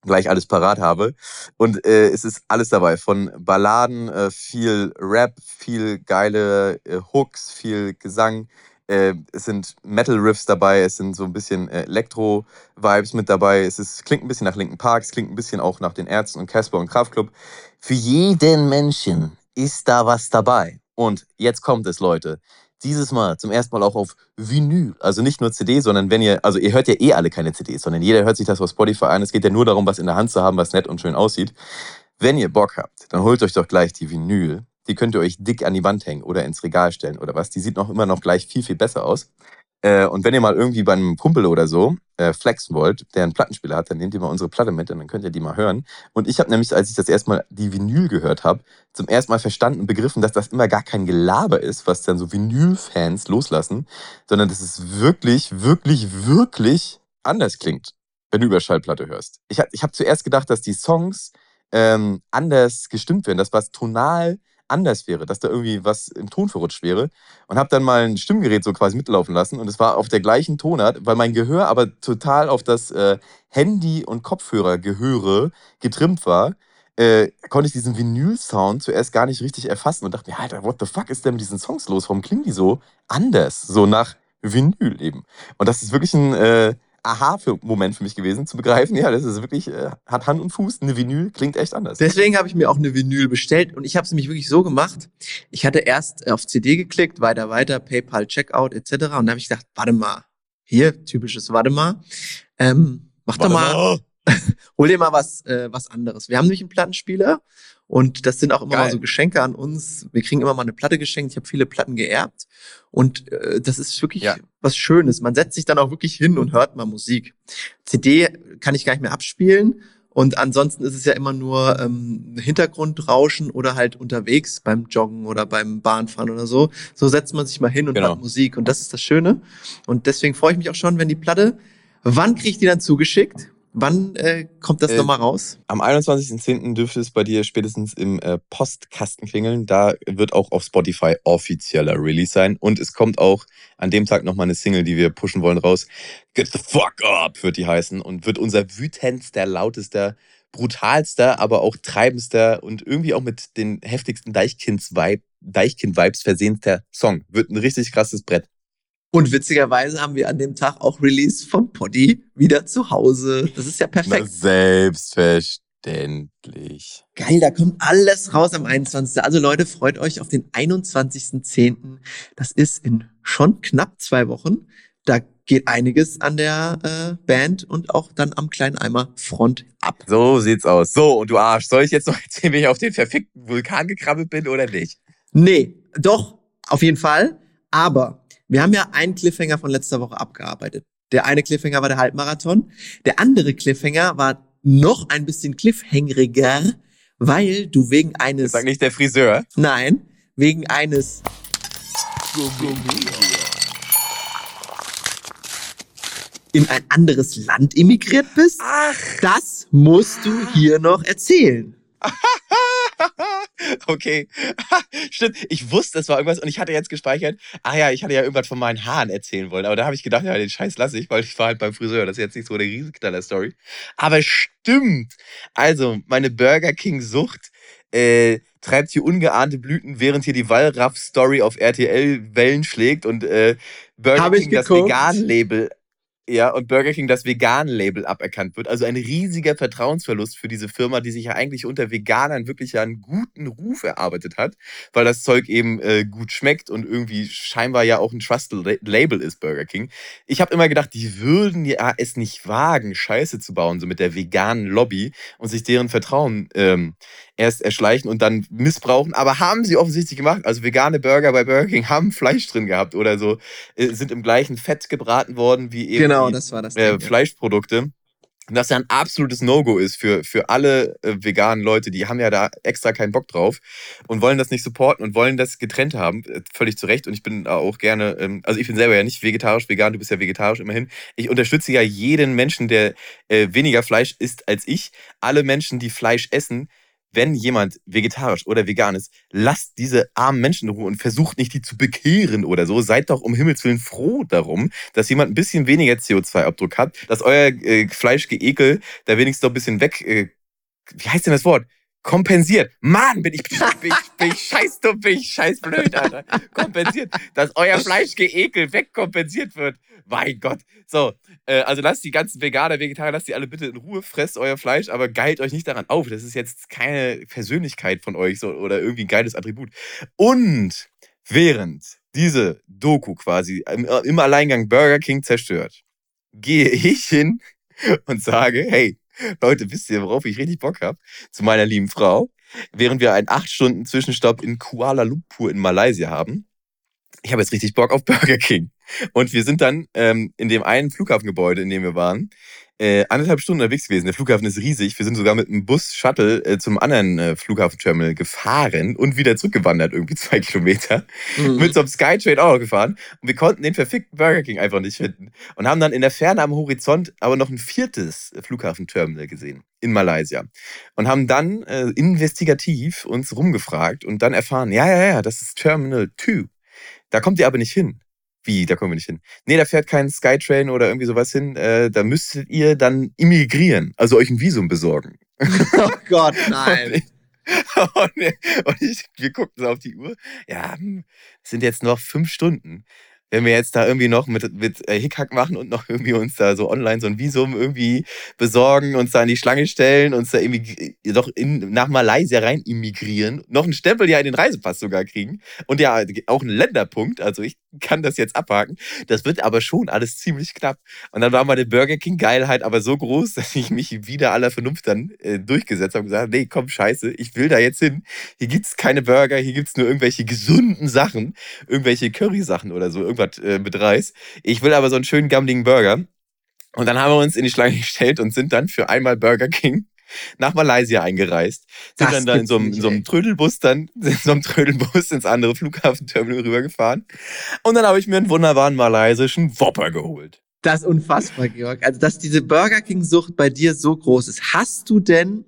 gleich alles parat habe. Und äh, es ist alles dabei. Von Balladen, äh, viel Rap, viel geile äh, Hooks, viel Gesang. Äh, es sind Metal-Riffs dabei, es sind so ein bisschen äh, Elektro-Vibes mit dabei. Es ist, klingt ein bisschen nach Linken Park, es klingt ein bisschen auch nach den Ärzten und Casper und Kraftklub. Für jeden Menschen ist da was dabei. Und jetzt kommt es, Leute. Dieses Mal zum ersten Mal auch auf Vinyl. Also nicht nur CD, sondern wenn ihr, also ihr hört ja eh alle keine CDs, sondern jeder hört sich das auf Spotify an. Es geht ja nur darum, was in der Hand zu haben, was nett und schön aussieht. Wenn ihr Bock habt, dann holt euch doch gleich die Vinyl. Die könnt ihr euch dick an die Wand hängen oder ins Regal stellen oder was. Die sieht noch immer noch gleich viel, viel besser aus. Äh, und wenn ihr mal irgendwie bei einem Kumpel oder so äh, flexen wollt, der einen Plattenspieler hat, dann nehmt ihr mal unsere Platte mit und dann könnt ihr die mal hören. Und ich habe nämlich, als ich das erste Mal die Vinyl gehört habe, zum ersten Mal verstanden und begriffen, dass das immer gar kein Gelaber ist, was dann so Vinyl-Fans loslassen, sondern dass es wirklich, wirklich, wirklich anders klingt, wenn du über Schallplatte hörst. Ich, hab- ich habe zuerst gedacht, dass die Songs ähm, anders gestimmt werden, dass was tonal anders wäre, dass da irgendwie was im Ton verrutscht wäre und habe dann mal ein Stimmgerät so quasi mitlaufen lassen und es war auf der gleichen Tonart, weil mein Gehör aber total auf das äh, Handy- und Kopfhörergehöre getrimmt war, äh, konnte ich diesen Vinyl-Sound zuerst gar nicht richtig erfassen und dachte mir, Alter, what the fuck ist denn mit diesen Songs los? Warum klingen die so anders? So nach Vinyl eben. Und das ist wirklich ein äh, Aha-Moment für mich gewesen, zu begreifen, ja, das ist wirklich, äh, hat Hand und Fuß, eine Vinyl klingt echt anders. Deswegen habe ich mir auch eine Vinyl bestellt und ich habe es nämlich wirklich so gemacht. Ich hatte erst auf CD geklickt, weiter, weiter, PayPal, Checkout etc. Und dann habe ich gedacht, warte mal, hier, typisches Warte mal, ähm, mach doch mal, hol dir mal was, äh, was anderes. Wir haben nämlich einen Plattenspieler und das sind auch immer Geil. mal so Geschenke an uns. Wir kriegen immer mal eine Platte geschenkt. Ich habe viele Platten geerbt. Und äh, das ist wirklich Ja. was Schönes. Man setzt sich dann auch wirklich hin und hört mal Musik. CD kann ich gar nicht mehr abspielen. Und ansonsten ist es ja immer nur ähm, Hintergrundrauschen oder halt unterwegs beim Joggen oder beim Bahnfahren oder so. So setzt man sich mal hin und Genau. hört Musik. Und das ist das Schöne. Und deswegen freue ich mich auch schon, wenn die Platte, wann kriege ich die dann zugeschickt? Wann äh, kommt das Äh, nochmal raus? Am 21.10. dürfte es bei dir spätestens im äh, Postkasten klingeln. Da wird auch auf Spotify offizieller Release sein. Und es kommt auch an dem Tag nochmal eine Single, die wir pushen wollen, raus. Get the fuck up wird die heißen und wird unser wütendster, lautester, brutalster, aber auch treibendster und irgendwie auch mit den heftigsten Deichkinds-Vibe, Deichkind-Vibes versehnter Song. Wird ein richtig krasses Brett. Und witzigerweise haben wir an dem Tag auch Release von Poddy wieder zu Hause. Das ist ja Na, perfekt. selbstverständlich. Geil, da kommt alles raus am 21. Also Leute, freut euch auf den 21.10. Das ist in schon knapp zwei Wochen. Da geht einiges an der äh, Band und auch dann am kleinen Eimer Front ab. So sieht's aus. So, und du Arsch, soll ich jetzt noch erzählen, wie ich auf den verfickten Vulkan gekrabbelt bin oder nicht? Nee, doch, auf jeden Fall. Aber wir haben ja einen Cliffhanger von letzter Woche abgearbeitet. Der eine Cliffhanger war der Halbmarathon. Der andere Cliffhanger war noch ein bisschen cliffhangeriger, weil du wegen eines, Sag nicht der Friseur. nein, wegen eines in ein anderes Land emigriert bist. Ach, Das musst du hier noch erzählen. okay. Stimmt, ich wusste, es war irgendwas und ich hatte jetzt gespeichert, ah ja, ich hatte ja irgendwas von meinen Haaren erzählen wollen, aber da habe ich gedacht, ja, den Scheiß lasse ich, weil ich war halt beim Friseur. Das ist jetzt nicht so eine Riesenknaller-Story. Aber stimmt. Also, meine Burger King-Sucht äh, treibt hier ungeahnte Blüten, während hier die Wallraff-Story auf RTL Wellen schlägt und äh, Burger Hab King das. Vegan-Label ja, und Burger King das Vegan-Label aberkannt wird. Also ein riesiger Vertrauensverlust für diese Firma, die sich ja eigentlich unter Veganern wirklich einen guten Ruf erarbeitet hat, weil das Zeug eben äh, gut schmeckt und irgendwie scheinbar ja auch ein Trusted Label ist, Burger King. Ich habe immer gedacht, die würden ja es nicht wagen, Scheiße zu bauen, so mit der veganen Lobby und sich deren Vertrauen ähm, erst erschleichen und dann missbrauchen. Aber haben sie offensichtlich gemacht. Also vegane Burger bei Burger King haben Fleisch drin gehabt oder so, äh, sind im gleichen Fett gebraten worden wie eben Genau, die, das das. äh, Ding. Fleischprodukte. Und das ja ein absolutes No-Go ist für, für alle äh, veganen Leute. Die haben ja da extra keinen Bock drauf und wollen das nicht supporten und wollen das getrennt haben. Äh, Völlig zu Recht. Und ich bin auch gerne, ähm, also ich bin selber ja nicht vegetarisch, vegan, du bist ja vegetarisch immerhin. Ich unterstütze ja jeden Menschen, der äh, weniger Fleisch isst als ich. Alle Menschen, die Fleisch essen, wenn jemand vegetarisch oder vegan ist, lasst diese armen Menschen in Ruhe und versucht nicht, die zu bekehren oder so. Seid doch um Himmels Willen froh darum, dass jemand ein bisschen weniger CO2-Abdruck hat, dass euer äh, Fleischgeekel da wenigstens doch ein bisschen weg, äh, wie heißt denn das Wort? Kompensiert. Mann, bin ich, bin ich, bin ich scheiß dumm, bin ich scheiß blöd, Alter. Kompensiert. Dass euer Fleischgeekel wegkompensiert wird. Mein Gott. So, äh, also lasst die ganzen Veganer, Vegetarier, lasst die alle bitte in Ruhe, fresst euer Fleisch, aber geilt euch nicht daran auf. Das ist jetzt keine Persönlichkeit von euch so, oder irgendwie ein geiles Attribut. Und während diese Doku quasi im, im Alleingang Burger King zerstört, gehe ich hin und sage, hey, Leute, wisst ihr, worauf ich richtig Bock habe? Zu meiner lieben Frau, während wir einen 8 Stunden Zwischenstopp in Kuala Lumpur in Malaysia haben. Ich habe jetzt richtig Bock auf Burger King. Und wir sind dann ähm, in dem einen Flughafengebäude, in dem wir waren, äh, anderthalb Stunden unterwegs gewesen. Der Flughafen ist riesig. Wir sind sogar mit einem Bus-Shuttle äh, zum anderen äh, Flughafenterminal gefahren und wieder zurückgewandert, irgendwie zwei Kilometer. Mhm. Mit so einem Skytrain auch noch gefahren. Und wir konnten den verfickten Burger King einfach nicht finden. Und haben dann in der Ferne am Horizont aber noch ein viertes Flughafenterminal gesehen. In Malaysia. Und haben dann äh, investigativ uns rumgefragt und dann erfahren, ja, ja, ja, das ist Terminal 2. Da kommt ihr aber nicht hin. Wie, da kommen wir nicht hin? Nee, da fährt kein Skytrain oder irgendwie sowas hin. Äh, da müsstet ihr dann immigrieren, also euch ein Visum besorgen. Oh Gott, nein. Und ich, und ich, wir guckten auf die Uhr. Ja, hm, es sind jetzt noch fünf Stunden. Wenn wir jetzt da irgendwie noch mit, mit äh, Hickhack machen und noch irgendwie uns da so online so ein Visum irgendwie besorgen, uns da in die Schlange stellen, uns da irgendwie doch in, nach Malaysia rein immigrieren, noch einen Stempel ja in den Reisepass sogar kriegen und ja auch einen Länderpunkt, also ich kann das jetzt abhaken. Das wird aber schon alles ziemlich knapp. Und dann war meine Burger King Geilheit aber so groß, dass ich mich wieder aller Vernunft dann äh, durchgesetzt habe und gesagt, nee, komm, scheiße, ich will da jetzt hin. Hier gibt's keine Burger, hier gibt's nur irgendwelche gesunden Sachen, irgendwelche Curry-Sachen oder so, irgendwas äh, mit Reis. Ich will aber so einen schönen gammeligen Burger. Und dann haben wir uns in die Schlange gestellt und sind dann für einmal Burger King nach Malaysia eingereist. Sind Das dann da in so, einem, in so einem Trödelbus dann, in so einem Trödelbus ins andere Flughafenterminal rübergefahren. Und dann habe ich mir einen wunderbaren malaysischen Whopper geholt. Das ist unfassbar, Georg. Also, dass diese Burger King-Sucht bei dir so groß ist. Hast du denn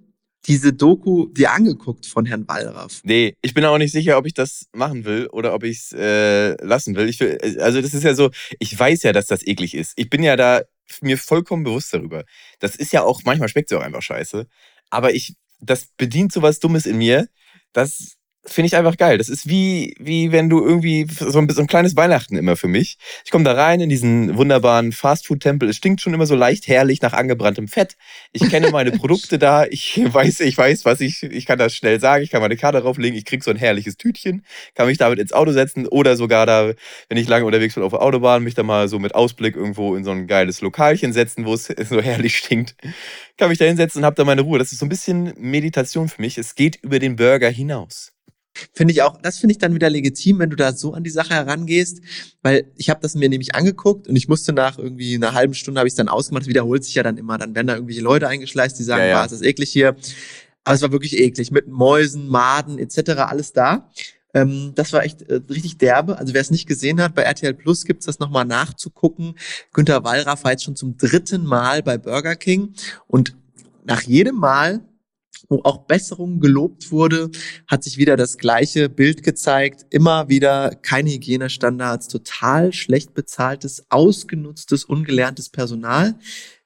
diese Doku dir angeguckt von Herrn Wallraff? Nee, ich bin auch nicht sicher, ob ich das machen will oder ob ich es äh, lassen will. Ich will. Also das ist ja so, ich weiß ja, dass das eklig ist. Ich bin ja da mir vollkommen bewusst darüber. Das ist ja auch, manchmal schmeckt es auch einfach scheiße. Aber ich, das bedient so was Dummes in mir, das finde ich einfach geil. Das ist wie, wie wenn du irgendwie so ein, so ein kleines Weihnachten immer für mich. Ich komme da rein in diesen wunderbaren Fastfood-Tempel. Es stinkt schon immer so leicht herrlich nach angebranntem Fett. Ich kenne meine Produkte da. Ich weiß, ich weiß, was ich, ich kann das schnell sagen. Ich kann meine Karte drauflegen. Ich krieg so ein herrliches Tütchen, kann mich damit ins Auto setzen oder sogar da, wenn ich lange unterwegs bin auf der Autobahn, mich da mal so mit Ausblick irgendwo in so ein geiles Lokalchen setzen, wo es so herrlich stinkt. Kann mich da hinsetzen und hab da meine Ruhe. Das ist so ein bisschen Meditation für mich. Es geht über den Burger hinaus. Finde ich auch, das finde ich dann wieder legitim, wenn du da so an die Sache herangehst, weil ich habe das mir nämlich angeguckt und ich musste nach irgendwie einer halben Stunde habe ich es dann ausgemacht, das wiederholt sich ja dann immer, dann werden da irgendwelche Leute eingeschleist, die sagen, Ja, ja. war es ist eklig hier. Aber es war wirklich eklig, mit Mäusen, Maden etc. alles da. Ähm, das war echt äh, richtig derbe. Also wer es nicht gesehen hat, bei RTL Plus gibt's das nochmal nachzugucken. Günter Wallraff war jetzt schon zum dritten Mal bei Burger King und nach jedem Mal wo auch Besserung gelobt wurde, hat sich wieder das gleiche Bild gezeigt. Immer wieder keine Hygienestandards, total schlecht bezahltes, ausgenutztes, ungelerntes Personal,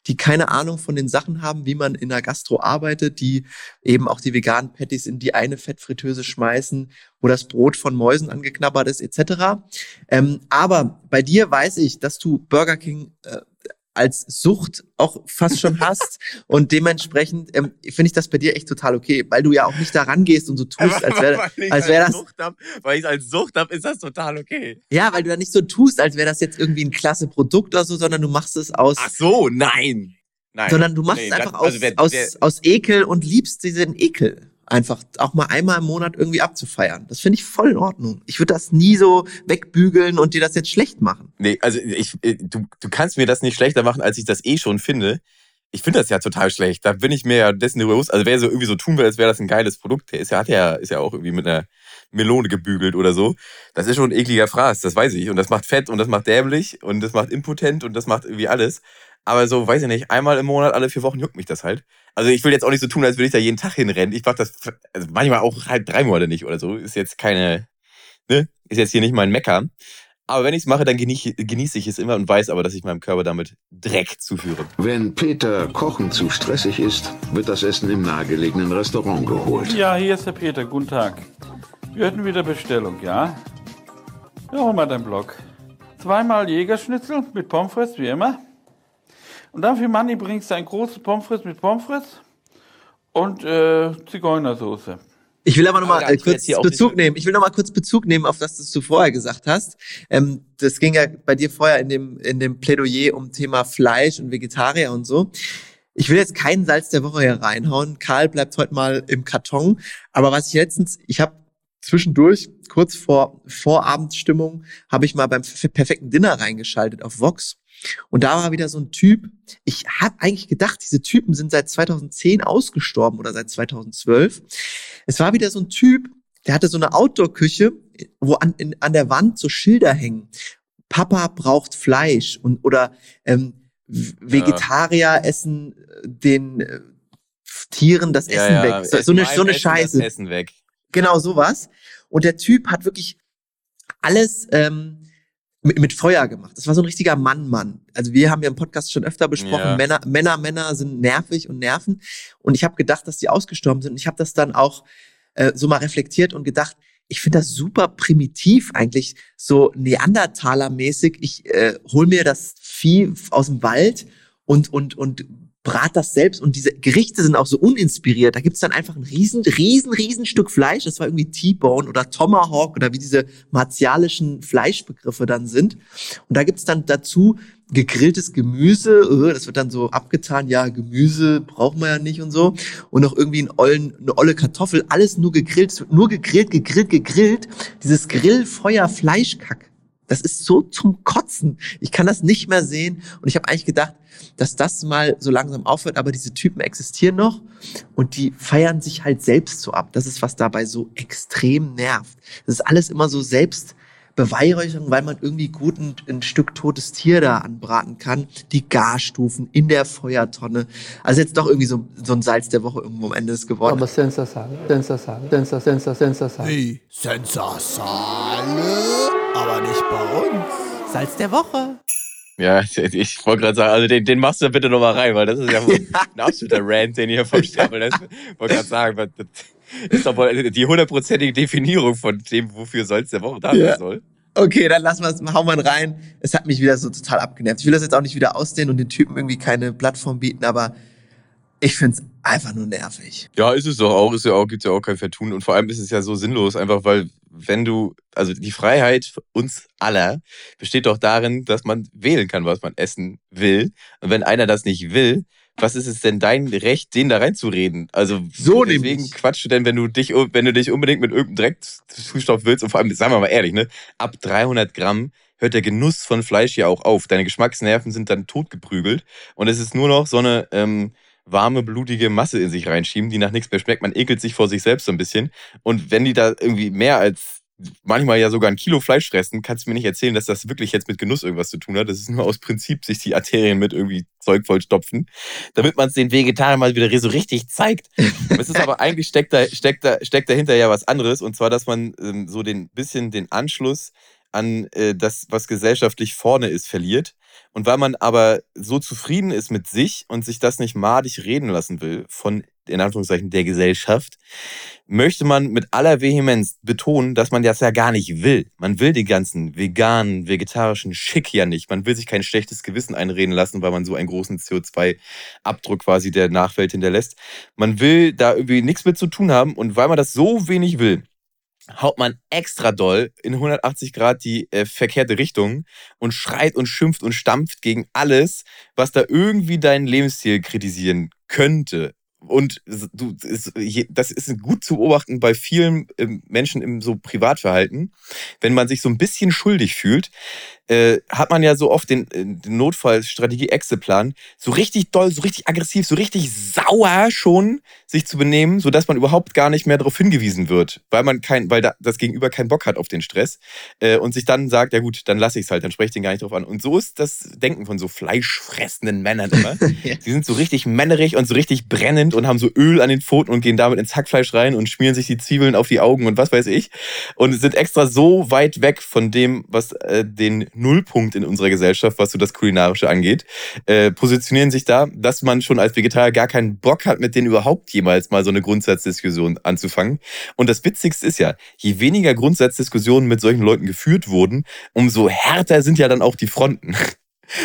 die keine Ahnung von den Sachen haben, wie man in der Gastro arbeitet, die eben auch die veganen Patties in die eine Fettfritteuse schmeißen, wo das Brot von Mäusen angeknabbert ist, etc. Ähm, aber bei dir weiß ich, dass du Burger King äh, als Sucht auch fast schon hast und dementsprechend ähm, finde ich das bei dir echt total okay, weil du ja auch nicht da rangehst und so tust, als wäre als wär das Sucht hab, weil ich als Sucht habe, ist das total okay. ja, weil du da nicht so tust, als wäre das jetzt irgendwie ein klasse Produkt oder so, sondern du machst es aus Ach so, nein. Nein. sondern du machst Nee, es einfach das- aus, also wer- aus, wer- aus Ekel und liebst diesen Ekel. Einfach auch mal einmal im Monat irgendwie abzufeiern. Das finde ich voll in Ordnung. Ich würde das nie so wegbügeln und dir das jetzt schlecht machen. Nee, also ich, äh, du, du kannst mir das nicht schlechter machen, als ich das eh schon finde. Ich finde das ja total schlecht. Da bin ich mir ja dessen bewusst. Also wer so irgendwie so tun will, als wäre das ein geiles Produkt, der ist ja, hat ja, ist ja auch irgendwie mit einer Melone gebügelt oder so. Das ist schon ein ekliger Fraß, das weiß ich. Und das macht fett und das macht dämlich und das macht impotent und das macht irgendwie alles. Aber so, weiß ich nicht, einmal im Monat, alle vier Wochen juckt mich das halt. Also ich will jetzt auch nicht so tun, als würde ich da jeden Tag hinrennen. Ich mach das also manchmal auch halt drei Monate nicht oder so. Ist jetzt keine, ne? Ist jetzt hier nicht mein Mecker. Aber wenn ich es mache, dann genieße genieße ich es immer und weiß aber, dass ich meinem Körper damit Dreck zuführe. Wenn Peter Kochen zu stressig ist, wird das Essen im nahegelegenen Restaurant geholt. Ja, hier ist der Peter. Guten Tag. Wir hätten wieder Bestellung, ja? Ja, hol mal deinen Block. Zweimal Jägerschnitzel mit Pommes frites, wie immer. Und dann für Manni bringst du ein großes Pommes frites mit Pommes frites und äh, Zigeunersoße. Ich will aber nochmal äh, kurz Bezug nehmen. Ich will nochmal kurz Bezug nehmen auf das, was du vorher gesagt hast. Ähm, das ging ja bei dir vorher in dem, in dem Plädoyer um Thema Fleisch und Vegetarier und so. Ich will jetzt keinen Salz der Woche hier reinhauen. Karl bleibt heute mal im Karton. Aber was ich letztens, ich habe zwischendurch, kurz vor Vorabendstimmung, habe ich mal beim perfekten Dinner reingeschaltet auf Vox. Und da war wieder so ein Typ. Ich habe eigentlich gedacht, diese Typen sind seit 2010 ausgestorben oder seit 2012. Es war wieder so ein Typ, der hatte so eine Outdoor-Küche, wo an, in, an der Wand so Schilder hängen. Papa braucht Fleisch und oder ähm, Vegetarier essen äh, den äh, Tieren das Essen weg. So, so eine, so eine Scheiße. Essen weg. Genau sowas. Und der Typ hat wirklich alles ähm, mit, mit Feuer gemacht. Das war so ein richtiger Mann-Mann. Also wir haben ja im Podcast schon öfter besprochen, Ja. Männer, Männer, Männer sind nervig und nerven. Und ich habe gedacht, dass die ausgestorben sind. Und ich habe das dann auch äh, so mal reflektiert und gedacht, ich finde das super primitiv eigentlich, so Neandertaler-mäßig. Ich äh, hol mir das Vieh aus dem Wald und, und, und brat das selbst und diese Gerichte sind auch so uninspiriert. Da gibt's dann einfach ein riesen, riesen, riesen Stück Fleisch. Das war irgendwie T-Bone oder Tomahawk oder wie diese martialischen Fleischbegriffe dann sind. Und da gibt's dann dazu gegrilltes Gemüse, äh, das wird dann so abgetan, ja, Gemüse braucht man ja nicht und so. Und noch irgendwie einen ollen, eine olle Kartoffel, alles nur gegrillt, nur gegrillt, gegrillt, gegrillt. Dieses Grillfeuer-Fleischkack. Das ist so zum Kotzen. Ich kann das nicht mehr sehen. Und ich habe eigentlich gedacht, dass das mal so langsam aufhört, aber diese Typen existieren noch und die feiern sich halt selbst so ab. Das ist, was dabei so extrem nervt. Das ist alles immer so selbst Beweihräucherung, weil man irgendwie gut ein, ein, Stück totes Tier da anbraten kann. Die Garstufen in der Feuertonne. Also jetzt doch irgendwie so, so ein Salz der Woche irgendwo am Ende ist geworden. Aber Sensasale, Sensasale, Sensasale, Sensasale. Wie? Sensasale? Uns. Salz der Woche. Ja, ich wollte gerade sagen, also den, den machst du bitte nochmal rein, weil das ist ja ein absoluter Rant, den ihr vom Stapel. Ich wollte gerade sagen, das ist doch wohl die hundertprozentige Definierung von dem, wofür Salz der Woche da sein ja. soll. Okay, dann lassen wir es, hauen wir rein. Es hat mich wieder so total abgenervt. Ich will das jetzt auch nicht wieder ausdehnen und den Typen irgendwie keine Plattform bieten, aber ich find's einfach nur nervig. Ja, ist es doch auch. Ist ja auch, gibt's ja auch kein Vertun. Und vor allem ist es ja so sinnlos, einfach weil, wenn du, also die Freiheit uns aller besteht doch darin, dass man wählen kann, was man essen will. Und wenn einer das nicht will, was ist es denn dein Recht, den da reinzureden? Also so deswegen nämlich. quatschst du denn, wenn du dich, wenn du dich unbedingt mit irgendeinem Dreckzustoff willst und vor allem, sagen wir mal ehrlich, ne, ab 300 Gramm hört der Genuss von Fleisch ja auch auf. Deine Geschmacksnerven sind dann totgeprügelt und es ist nur noch so eine ähm, warme, blutige Masse in sich reinschieben, die nach nichts mehr schmeckt. Man ekelt sich vor sich selbst so ein bisschen. Und wenn die da irgendwie mehr als manchmal ja sogar ein Kilo Fleisch fressen, kannst du mir nicht erzählen, dass das wirklich jetzt mit Genuss irgendwas zu tun hat. Das ist nur aus Prinzip sich die Arterien mit irgendwie Zeug vollstopfen, damit man es den Vegetariern mal wieder so richtig zeigt. es ist aber eigentlich steckt, da, steckt, da, steckt dahinter ja was anderes und zwar, dass man ähm, so den bisschen den Anschluss an äh, das, was gesellschaftlich vorne ist, verliert. Und weil man aber so zufrieden ist mit sich und sich das nicht madig reden lassen will von in Anführungszeichen der Gesellschaft, möchte man mit aller Vehemenz betonen, dass man das ja gar nicht will. Man will den ganzen veganen, vegetarischen Schick ja nicht. Man will sich kein schlechtes Gewissen einreden lassen, weil man so einen großen CO2-Abdruck quasi der Nachwelt hinterlässt. Man will da irgendwie nichts mit zu tun haben und weil man das so wenig will, haut man extra doll in 180 Grad die äh, verkehrte Richtung und schreit und schimpft und stampft gegen alles, was da irgendwie deinen Lebensstil kritisieren könnte. Und du, das ist gut zu beobachten bei vielen ähm, Menschen im so Privatverhalten. Wenn man sich so ein bisschen schuldig fühlt, äh, hat man ja so oft den, äh, den Notfallstrategie-Exe-Plan, so richtig doll, so richtig aggressiv, so richtig sauer schon sich zu benehmen, sodass man überhaupt gar nicht mehr darauf hingewiesen wird, weil man kein, weil da, das Gegenüber keinen Bock hat auf den Stress äh, und sich dann sagt, ja gut, dann lasse ich es halt, dann spreche ich den gar nicht drauf an. Und so ist das Denken von so fleischfressenden Männern immer. ja. Die sind so richtig männerig und so richtig brennend und haben so Öl an den Pfoten und gehen damit ins Hackfleisch rein und schmieren sich die Zwiebeln auf die Augen und was weiß ich. Und sind extra so weit weg von dem, was äh, den Nullpunkt in unserer Gesellschaft, was so das Kulinarische angeht, äh, positionieren sich da, dass man schon als Vegetarier gar keinen Bock hat, mit denen überhaupt jemals mal so eine Grundsatzdiskussion anzufangen. Und das Witzigste ist ja, je weniger Grundsatzdiskussionen mit solchen Leuten geführt wurden, umso härter sind ja dann auch die Fronten.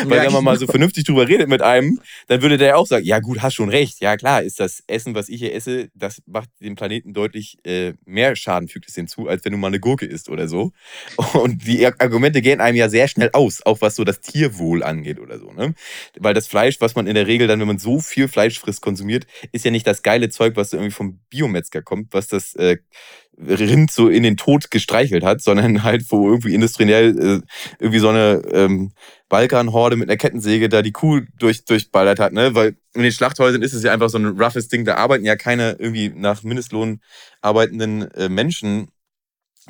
Weil wenn man mal so vernünftig drüber redet mit einem, dann würde der auch sagen, ja gut, hast schon recht. Ja klar, ist das Essen, was ich hier esse, das macht dem Planeten deutlich äh, mehr Schaden, fügt es hinzu, als wenn du mal eine Gurke isst oder so. Und die Argumente gehen einem ja sehr schnell aus, auch was so das Tierwohl angeht oder so. Ne? Weil das Fleisch, was man in der Regel dann, wenn man so viel Fleisch frisst, konsumiert, ist ja nicht das geile Zeug, was so irgendwie vom Biometzger kommt, was das äh, Rind so in den Tod gestreichelt hat, sondern halt, wo irgendwie industriell äh, irgendwie so eine ähm, Balkanhorde mit einer Kettensäge da die Kuh durch, durchballert hat, ne? Weil in den Schlachthäusern ist es ja einfach so ein roughes Ding, da arbeiten ja keine irgendwie nach Mindestlohn arbeitenden äh, Menschen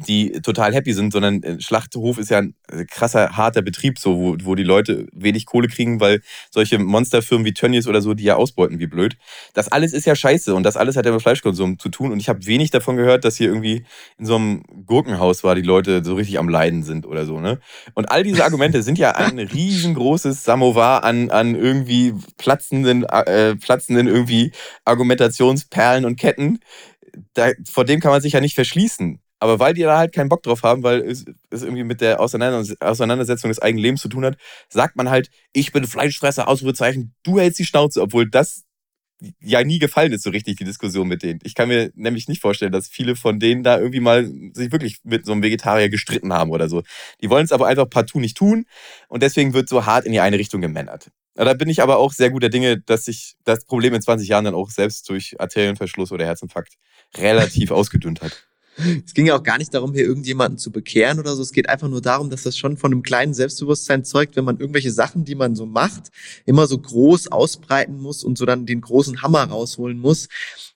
die total happy sind, sondern äh, Schlachthof ist ja ein äh, krasser, harter Betrieb, so, wo, wo die Leute wenig Kohle kriegen, weil solche Monsterfirmen wie Tönnies oder so, die ja ausbeuten wie blöd. Das alles ist ja scheiße und das alles hat ja mit Fleischkonsum zu tun. Und ich habe wenig davon gehört, dass hier irgendwie in so einem Gurkenhaus war, die Leute so richtig am Leiden sind oder so. Ne? Und all diese Argumente sind ja ein riesengroßes Samovar an, an irgendwie platzenden, äh, platzenden irgendwie Argumentationsperlen und Ketten. Da, vor dem kann man sich ja nicht verschließen. Aber weil die da halt keinen Bock drauf haben, weil es, es irgendwie mit der Auseinandersetzung des eigenen Lebens zu tun hat, sagt man halt, ich bin Fleischfresser, Ausrufezeichen, du hältst die Schnauze, obwohl das ja nie gefallen ist, so richtig, die Diskussion mit denen. Ich kann mir nämlich nicht vorstellen, dass viele von denen da irgendwie mal sich wirklich mit so einem Vegetarier gestritten haben oder so. Die wollen es aber einfach partout nicht tun und deswegen wird so hart in die eine Richtung gemännert. Da bin ich aber auch sehr guter Dinge, dass sich das Problem in 20 Jahren dann auch selbst durch Arterienverschluss oder Herzinfarkt relativ ausgedünnt hat. Es ging ja auch gar nicht darum, hier irgendjemanden zu bekehren oder so. Es geht einfach nur darum, dass das schon von einem kleinen Selbstbewusstsein zeugt, wenn man irgendwelche Sachen, die man so macht, immer so groß ausbreiten muss und so dann den großen Hammer rausholen muss.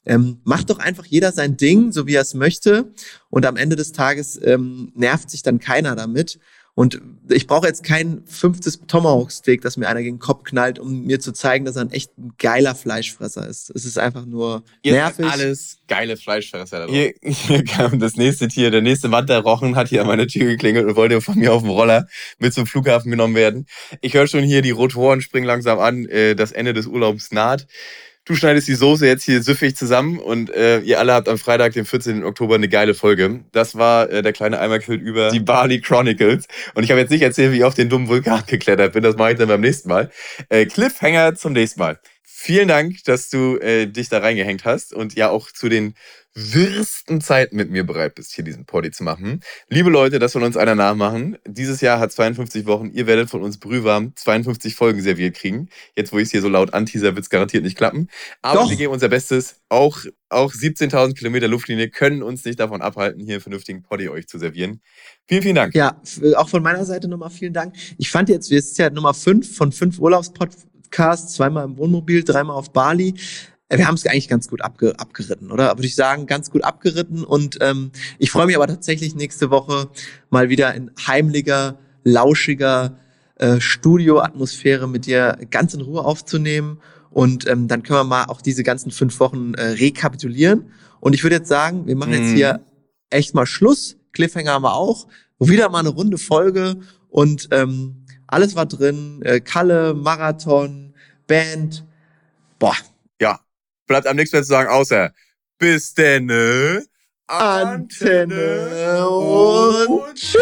Ähm, macht doch einfach jeder sein Ding, so wie er es möchte. Und am Ende des Tages ähm, nervt sich dann keiner damit. Und ich brauche jetzt kein fünftes Tomahawk-Steak, das mir einer gegen den Kopf knallt, um mir zu zeigen, dass er ein echt geiler Fleischfresser ist. Es ist einfach nur Ihr nervig. seid alles geile Fleischfresser. Hier, hier kam das nächste Tier, der nächste Wanderrochen hat hier an meine Tür geklingelt und wollte von mir auf dem Roller mit zum Flughafen genommen werden. Ich höre schon hier, die Rotoren springen langsam an, äh, das Ende des Urlaubs naht. Du schneidest die Soße jetzt hier süffig zusammen und äh, ihr alle habt am Freitag, den 14. Oktober, eine geile Folge. Das war äh, der kleine Eimerquilt über die Bali Chronicles. Und ich habe jetzt nicht erzählt, wie ich auf den dummen Vulkan geklettert bin. Das mache ich dann beim nächsten Mal. Äh, Cliffhanger zum nächsten Mal. Vielen Dank, dass du äh, dich da reingehängt hast und ja auch zu den wirsten Zeiten mit mir bereit bist, hier diesen Poddy zu machen. Liebe Leute, das soll uns einer nachmachen. Dieses Jahr hat 52 Wochen. Ihr werdet von uns brühwarm 52 Folgen serviert kriegen. Jetzt, wo ich es hier so laut anteaser, wird es garantiert nicht klappen. Aber Doch. wir geben unser Bestes. Auch, auch 17.000 Kilometer Luftlinie können uns nicht davon abhalten, hier einen vernünftigen Poddy euch zu servieren. Vielen, vielen Dank. Ja, auch von meiner Seite nochmal vielen Dank. Ich fand jetzt, wir sind ja Nummer fünf von fünf Urlaubspodcasts, zweimal im Wohnmobil, dreimal auf Bali. Äh, Wir haben es eigentlich ganz gut abge abgeritten, oder? Würde ich sagen, ganz gut abgeritten. Und ähm, ich freue mich aber tatsächlich nächste Woche mal wieder in heimlicher, lauschiger äh, Studioatmosphäre mit dir ganz in Ruhe aufzunehmen. Und ähm, dann können wir mal auch diese ganzen fünf Wochen äh, rekapitulieren. Und ich würde jetzt sagen, wir machen jetzt Mhm. hier echt mal Schluss. Cliffhanger haben wir auch. Wieder mal eine runde Folge. Und ähm, alles war drin. Äh, Kalle, Marathon, Band. Boah, Ja, bleibt am nächsten Mal zu sagen, außer bis denn. Antenne und tschüss.